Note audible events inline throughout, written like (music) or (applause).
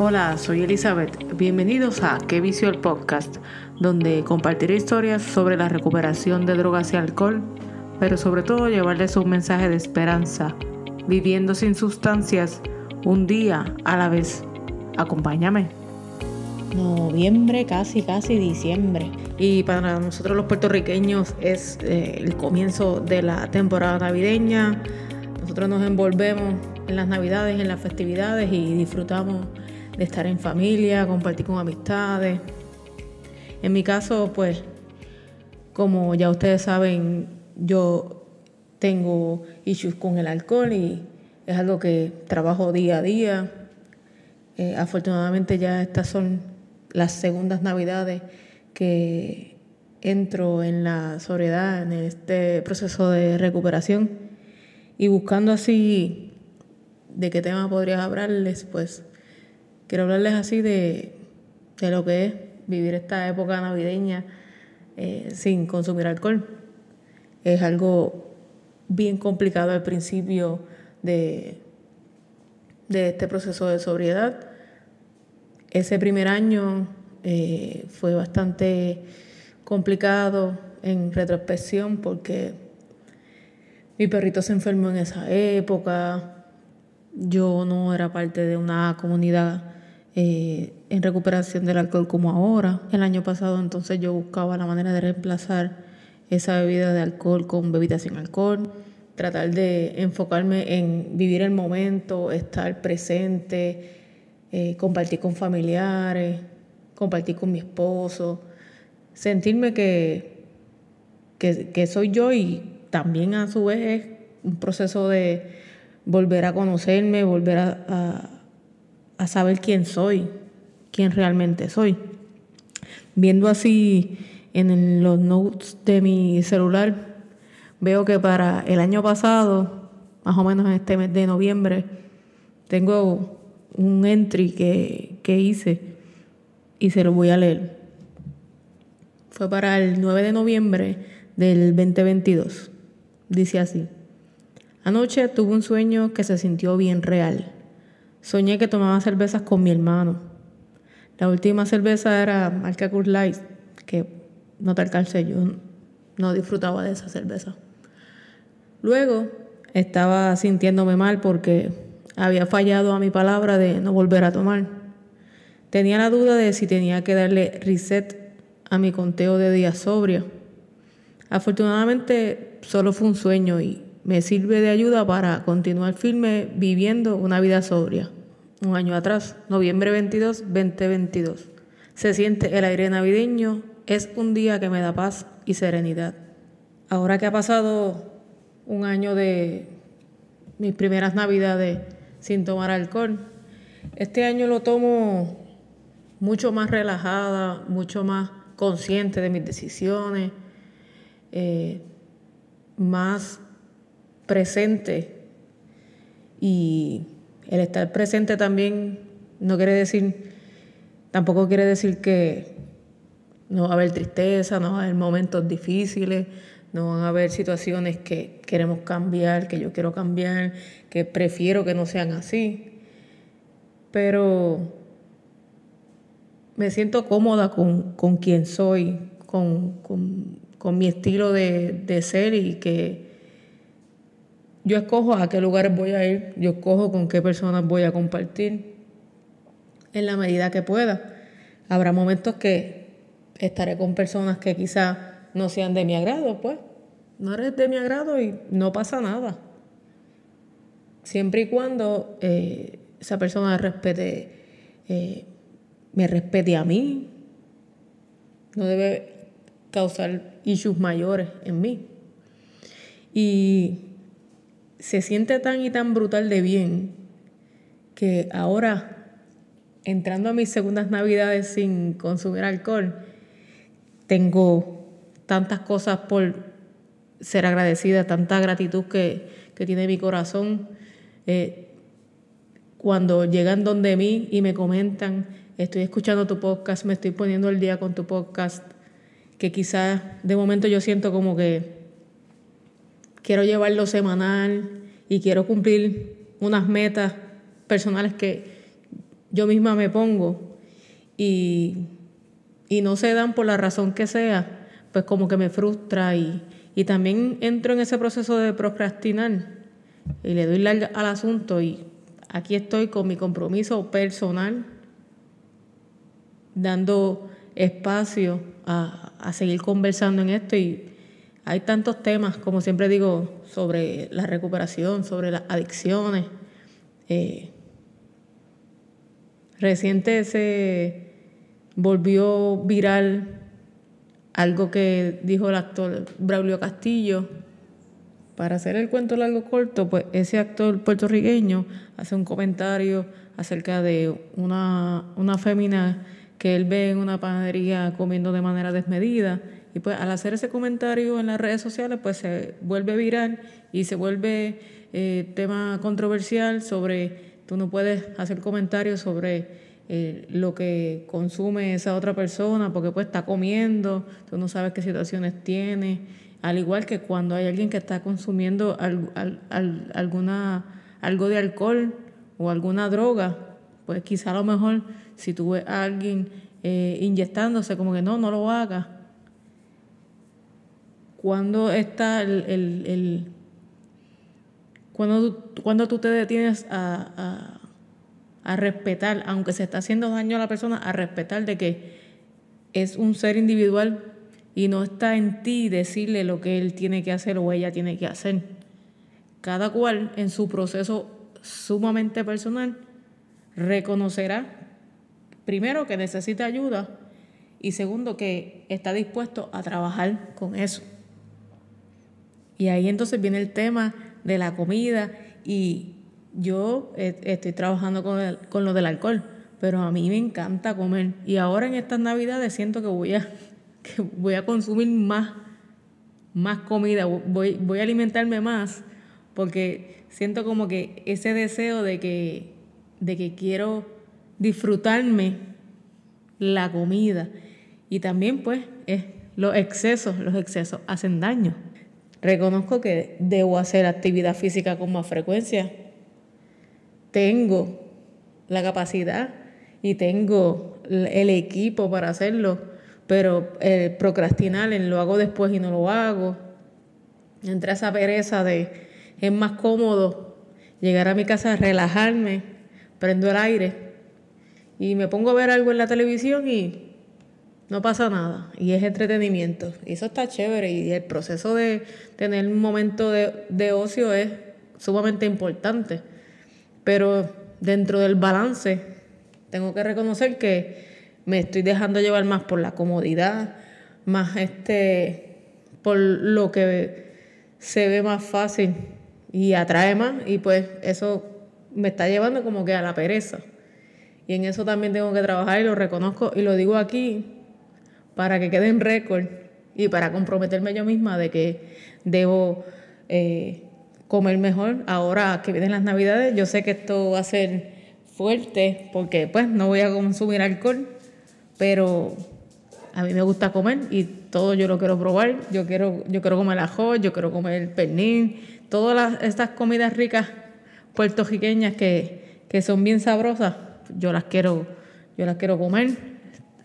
Hola, soy Elizabeth. Bienvenidos a Qué Vicio el Podcast, donde compartiré historias sobre la recuperación de drogas y alcohol, pero sobre todo llevarles un mensaje de esperanza, viviendo sin sustancias, un día a la vez. Acompáñame. Noviembre, casi, casi diciembre. Y para nosotros los puertorriqueños es eh, el comienzo de la temporada navideña. Nosotros nos envolvemos en las navidades, en las festividades y disfrutamos de estar en familia, compartir con amistades. En mi caso, pues, como ya ustedes saben, yo tengo issues con el alcohol y es algo que trabajo día a día. Eh, afortunadamente ya estas son las segundas navidades que entro en la soledad, en este proceso de recuperación y buscando así de qué tema podría hablarles, pues quiero hablarles así de, lo que es vivir esta época navideña eh, sin consumir alcohol. Es algo bien complicado al principio de, de este proceso de sobriedad. Ese primer año eh, fue bastante complicado en retrospección porque mi perrito se enfermó en esa época, yo no era parte de una comunidad eh, en recuperación del alcohol como ahora. El año pasado entonces yo buscaba la manera de reemplazar esa bebida de alcohol con bebida sin alcohol, tratar de enfocarme en vivir el momento, estar presente, eh, compartir con familiares, compartir con mi esposo, sentirme que, que, soy yo y también a su vez es un proceso de volver a conocerme, volver a, saber quién soy, quién realmente soy. Viendo así en los notes de mi celular, veo que para el año pasado, más o menos en este mes de noviembre, tengo un entry que, que hice y se lo voy a leer. Fue para el 9 de noviembre del 2022. Dice así. Anoche tuve un sueño que se sintió bien real. Soñé que tomaba cervezas con mi hermano. La última cerveza era marca Light, que no te alcancé, yo no disfrutaba de esa cerveza. Luego estaba sintiéndome mal porque había fallado a mi palabra de no volver a tomar. Tenía la duda de si tenía que darle reset a mi conteo de días sobrio. Afortunadamente solo fue un sueño y me sirve de ayuda para continuar firme viviendo una vida sobria. Un año atrás, noviembre 22, 2022. Se siente el aire navideño, es un día que me da paz y serenidad. Ahora que ha pasado un año de mis primeras navidades sin tomar alcohol, este año lo tomo mucho más relajada, mucho más consciente de mis decisiones, eh, más presente. Y el estar presente también no quiere decir, tampoco quiere decir que no va a haber tristeza, no va a haber momentos difíciles, no van a haber situaciones que queremos cambiar, que yo quiero cambiar, que prefiero que no sean así. Pero me siento cómoda con, con quien soy, con, mi estilo de, ser y que yo escojo a qué lugares voy a ir, yo escojo con qué personas voy a compartir en la medida que pueda. Habrá momentos que estaré con personas que quizás no sean de mi agrado, pues no eres de mi agrado y no pasa nada. Siempre y cuando eh, esa persona respete eh, me respete a mí, no debe causar issues mayores en mí. Y se siente tan y tan brutal de bien que ahora, entrando a mis segundas navidades sin consumir alcohol, tengo tantas cosas por ser agradecida, tanta gratitud que, tiene mi corazón. Eh, cuando llegan donde mí y me comentan, estoy escuchando tu podcast, me estoy poniendo el día con tu podcast, que quizás de momento yo siento como que quiero llevarlo semanal y quiero cumplir unas metas personales que yo misma me pongo y, y no se dan por la razón que sea, pues como que me frustra y, y también entro en ese proceso de procrastinar y le doy larga al asunto y aquí estoy con mi compromiso personal, dando espacio a, a seguir conversando en esto y hay tantos temas, como siempre digo, sobre la recuperación, sobre las adicciones. Eh, reciente se volvió viral algo que dijo el actor Braulio Castillo. Para hacer el cuento largo corto, pues ese actor puertorriqueño hace un comentario acerca de una, una fémina que él ve en una panadería comiendo de manera desmedida y pues al hacer ese comentario en las redes sociales, pues se vuelve viral y se vuelve eh, tema controversial sobre, tú no puedes hacer comentarios sobre eh, lo que consume esa otra persona porque pues está comiendo, tú no sabes qué situaciones tiene, al igual que cuando hay alguien que está consumiendo alguna, algo de alcohol o alguna droga, pues quizá a lo mejor si tú ves a alguien eh, inyectándose, como que no, no lo hagas cuando está el, cuando, cuando tú te detienes a, a, respetar, aunque se está haciendo daño a la persona, a respetar de que es un ser individual y no está en ti decirle lo que él tiene que hacer o ella tiene que hacer. Cada cual en su proceso sumamente personal reconocerá, primero, que necesita ayuda y segundo, que está dispuesto a trabajar con eso. Y ahí entonces viene el tema de la comida y yo eh, estoy trabajando con, con lo del alcohol, pero a mí me encanta comer. Y ahora en estas navidades siento que voy a, (laughs) que voy a consumir más, más comida, voy, voy a alimentarme más, porque siento como que ese deseo de que, de que quiero disfrutarme la comida. Y también pues es los excesos, los excesos hacen daño. Reconozco que debo hacer actividad física con más frecuencia. Tengo la capacidad y tengo el equipo para hacerlo, pero el procrastinar, en lo hago después y no lo hago. Entra esa pereza de es más cómodo llegar a mi casa, relajarme, prendo el aire y me pongo a ver algo en la televisión y no pasa nada y es entretenimiento. Y eso está chévere y el proceso de tener un momento de, ocio es sumamente importante. Pero dentro del balance tengo que reconocer que me estoy dejando llevar más por la comodidad, más este por lo que se ve más fácil y atrae más y pues eso me está llevando como que a la pereza. Y en eso también tengo que trabajar y lo reconozco y lo digo aquí para que quede en récord y para comprometerme yo misma de que debo eh, comer mejor. Ahora que vienen las navidades, yo sé que esto va a ser fuerte porque pues no voy a consumir alcohol, pero a mí me gusta comer y todo yo lo quiero probar. Yo quiero, yo quiero comer ajo, yo quiero comer pernil, todas estas comidas ricas puertorriqueñas que, que son bien sabrosas, yo las quiero, yo las quiero comer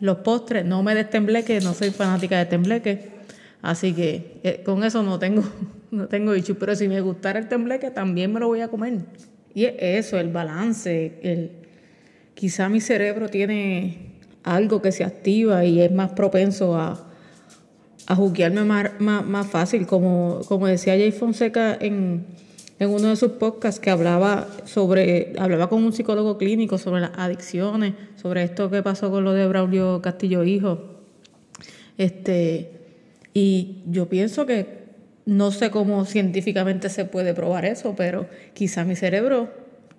los postres, no me des tembleque, no soy fanática de tembleque, así que eh, con eso no tengo, (laughs) no tengo dicho, pero si me gustara el tembleque también me lo voy a comer. Y es eso, el balance, el, quizá mi cerebro tiene algo que se activa y es más propenso a, a juguearme más, más, fácil, como, como decía Jay Fonseca en, en uno de sus podcasts que hablaba sobre, hablaba con un psicólogo clínico sobre las adicciones, sobre esto que pasó con lo de Braulio Castillo Hijo. Este, y yo pienso que no sé cómo científicamente se puede probar eso, pero quizá mi cerebro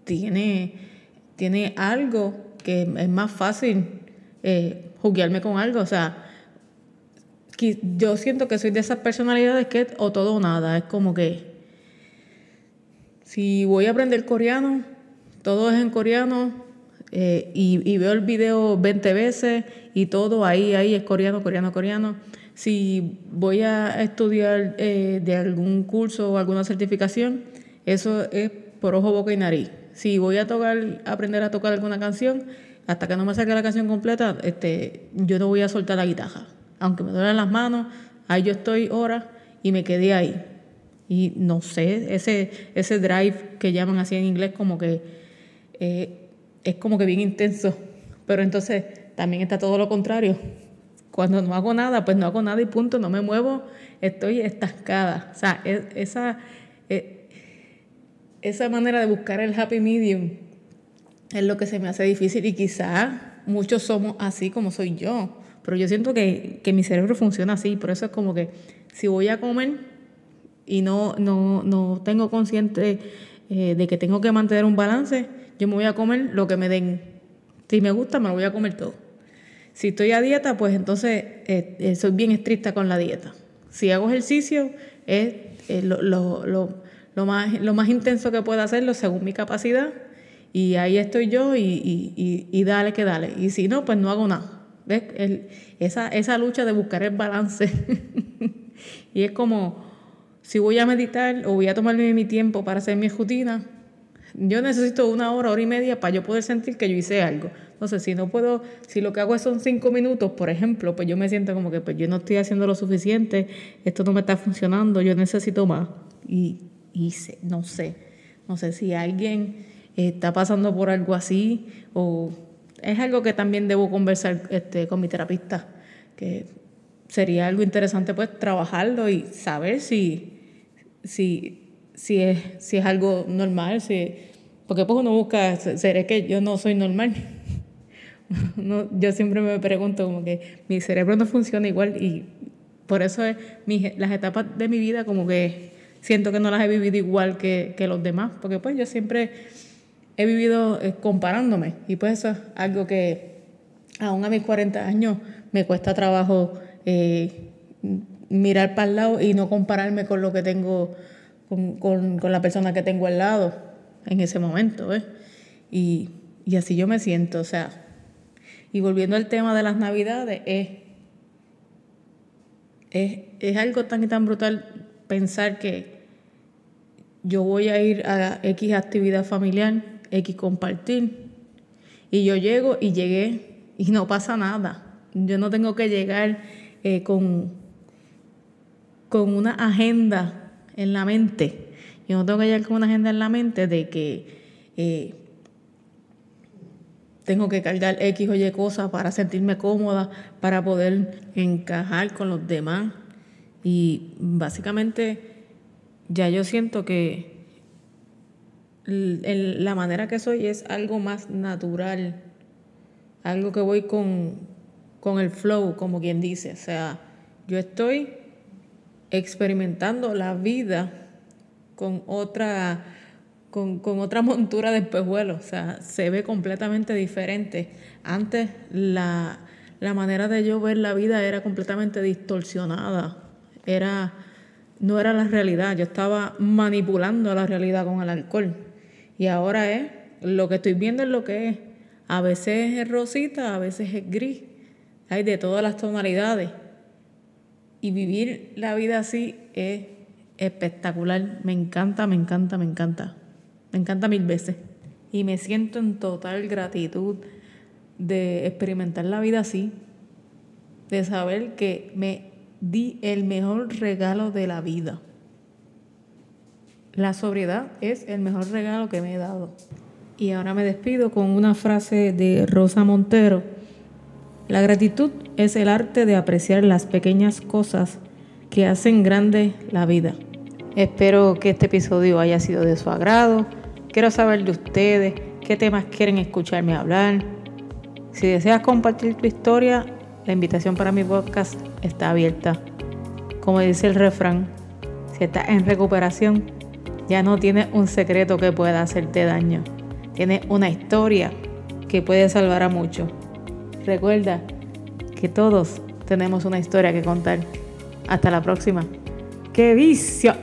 tiene, tiene algo que es más fácil eh, juguearme con algo. O sea, yo siento que soy de esas personalidades que o todo o nada. Es como que si voy a aprender coreano, todo es en coreano eh, y, veo el video 20 veces y todo ahí, ahí es coreano, coreano, coreano. Si voy a estudiar eh, de algún curso o alguna certificación, eso es por ojo, boca y nariz. Si voy a tocar, aprender a tocar alguna canción, hasta que no me saque la canción completa, este, yo no voy a soltar la guitarra. Aunque me duelen las manos, ahí yo estoy horas y me quedé ahí. Y no sé, ese, ese drive que llaman así en inglés como que eh, es como que bien intenso. Pero entonces también está todo lo contrario. Cuando no hago nada, pues no hago nada y punto, no me muevo, estoy estancada. O sea, esa, e, esa manera de buscar el happy medium es lo que se me hace difícil y quizá muchos somos así como soy yo, pero yo siento que, que mi cerebro funciona así, por eso es como que si voy a comer y no, no, no tengo consciente eh, de que tengo que mantener un balance, yo me voy a comer lo que me den. Si me gusta, me lo voy a comer todo. Si estoy a dieta, pues entonces eh, eh, soy bien estricta con la dieta. Si hago ejercicio, es lo, lo, lo, lo, más, lo más intenso que pueda hacerlo según mi capacidad. Y ahí estoy yo y, y, y, dale que dale. Y si no, pues no hago nada. ¿Ves? esa, esa lucha de buscar el balance. (laughs) y es como, si voy a meditar o voy a tomarme mi tiempo para hacer mi rutina, yo necesito una hora, hora y media para yo poder sentir que yo hice algo. Entonces, si no puedo, si lo que hago son cinco minutos, por ejemplo, pues yo me siento como que pues yo no estoy haciendo lo suficiente, esto no me está funcionando, yo necesito más. Y, y no sé, no sé si alguien está pasando por algo así o es algo que también debo conversar este, con mi terapista, que sería algo interesante pues trabajarlo y saber si si, si, es, si es algo normal, si, porque pues uno busca, seré que yo no soy normal. (laughs) no, yo siempre me pregunto como que mi cerebro no funciona igual y por eso es las etapas de mi vida como que siento que no las he vivido igual que, que los demás, porque pues yo siempre he vivido eh, comparándome y pues eso es algo que aún a mis 40 años me cuesta trabajo eh, mirar para el lado y no compararme con lo que tengo, con, con, la persona que tengo al lado en ese momento. Y, y, así yo me siento, o sea, y volviendo al tema de las navidades, es, es, es algo tan y tan brutal pensar que yo voy a ir a X actividad familiar, X compartir, y yo llego y llegué y no pasa nada. Yo no tengo que llegar eh, con con una agenda en la mente. Yo no tengo que llegar con una agenda en la mente de que eh, tengo que cargar X o Y cosas para sentirme cómoda, para poder encajar con los demás. Y básicamente ya yo siento que la manera que soy es algo más natural, algo que voy con, con el flow, como quien dice. O sea, yo estoy experimentando la vida con otra, con, otra montura de espejuelos. O sea, se ve completamente diferente. Antes la, la manera de yo ver la vida era completamente distorsionada. Era, no era la realidad. Yo estaba manipulando la realidad con el alcohol. Y ahora es, lo que estoy viendo es lo que es. A veces es rosita, a veces es gris. Hay de todas las tonalidades. Y vivir la vida así es espectacular. Me encanta, me encanta, me encanta. Me encanta mil veces. Y me siento en total gratitud de experimentar la vida así. De saber que me di el mejor regalo de la vida. La sobriedad es el mejor regalo que me he dado. Y ahora me despido con una frase de Rosa Montero la gratitud es el arte de apreciar las pequeñas cosas que hacen grande la vida. Espero que este episodio haya sido de su agrado. Quiero saber de ustedes qué temas quieren escucharme hablar. Si deseas compartir tu historia, la invitación para mi podcast está abierta. Como dice el refrán, si estás en recuperación, ya no tienes un secreto que pueda hacerte daño. Tienes una historia que puede salvar a muchos. Recuerda que todos tenemos una historia que contar. Hasta la próxima. ¡Qué vicio!